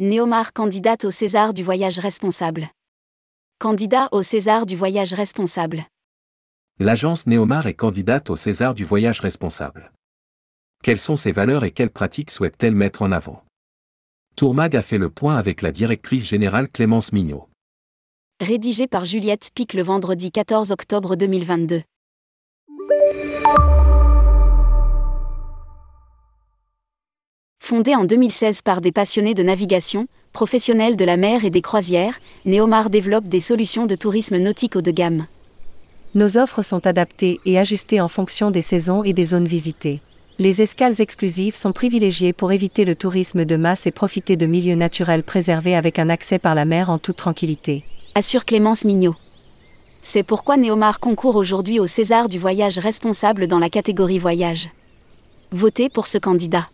Néomar candidate au César du voyage responsable. Candidat au César du voyage responsable. L'agence Néomar est candidate au César du voyage responsable. Quelles sont ses valeurs et quelles pratiques souhaite-t-elle mettre en avant? Tourmag a fait le point avec la directrice générale Clémence Mignot. Rédigé par Juliette Spic le vendredi 14 octobre 2022. Fondée en 2016 par des passionnés de navigation, professionnels de la mer et des croisières, Neomar développe des solutions de tourisme nautique haut de gamme. Nos offres sont adaptées et ajustées en fonction des saisons et des zones visitées. Les escales exclusives sont privilégiées pour éviter le tourisme de masse et profiter de milieux naturels préservés avec un accès par la mer en toute tranquillité. Assure Clémence Mignot. C'est pourquoi Neomar concourt aujourd'hui au César du voyage responsable dans la catégorie voyage. Votez pour ce candidat.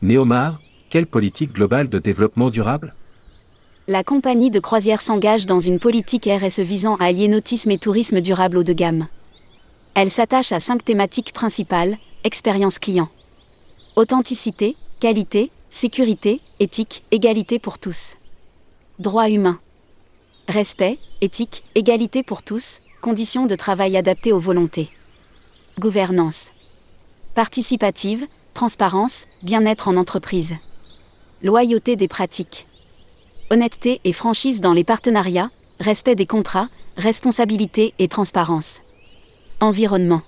Néomar, quelle politique globale de développement durable? La compagnie de croisière s'engage dans une politique RSE visant à allier nautisme et tourisme durable haut de gamme. Elle s'attache à cinq thématiques principales expérience client, authenticité, qualité, sécurité, éthique, égalité pour tous. Droits humains. Respect, éthique, égalité pour tous, conditions de travail adaptées aux volontés. Gouvernance. Participative, transparence, bien-être en entreprise. Loyauté des pratiques. Honnêteté et franchise dans les partenariats, respect des contrats, responsabilité et transparence. Environnement.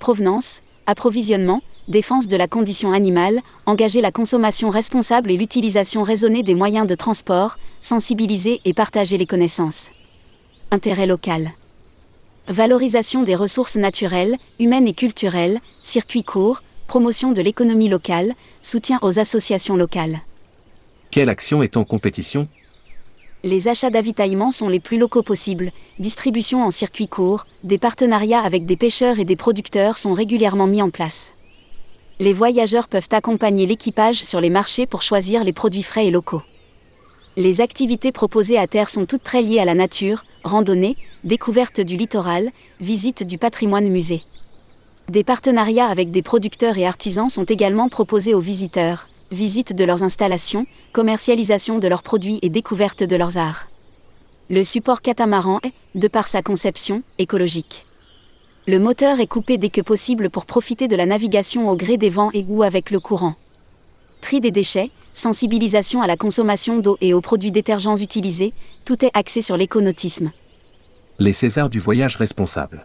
Provenance, approvisionnement, défense de la condition animale, engager la consommation responsable et l'utilisation raisonnée des moyens de transport, sensibiliser et partager les connaissances. Intérêt local. Valorisation des ressources naturelles, humaines et culturelles, circuits courts, promotion de l'économie locale, soutien aux associations locales. Quelle action est en compétition? Les achats d'avitaillement sont les plus locaux possibles, distribution en circuit court, des partenariats avec des pêcheurs et des producteurs sont régulièrement mis en place. Les voyageurs peuvent accompagner l'équipage sur les marchés pour choisir les produits frais et locaux. Les activités proposées à terre sont toutes très liées à la nature, randonnée, découverte du littoral, visite du patrimoine musée. Des partenariats avec des producteurs et artisans sont également proposés aux visiteurs, visite de leurs installations, commercialisation de leurs produits et découverte de leurs arts. Le support catamaran est, de par sa conception, écologique. Le moteur est coupé dès que possible pour profiter de la navigation au gré des vents et ou avec le courant. Tri des déchets, sensibilisation à la consommation d'eau et aux produits détergents utilisés, tout est axé sur l'éconautisme. Les Césars du voyage responsable.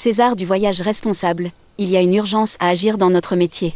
César du voyage responsable, il y a une urgence à agir dans notre métier.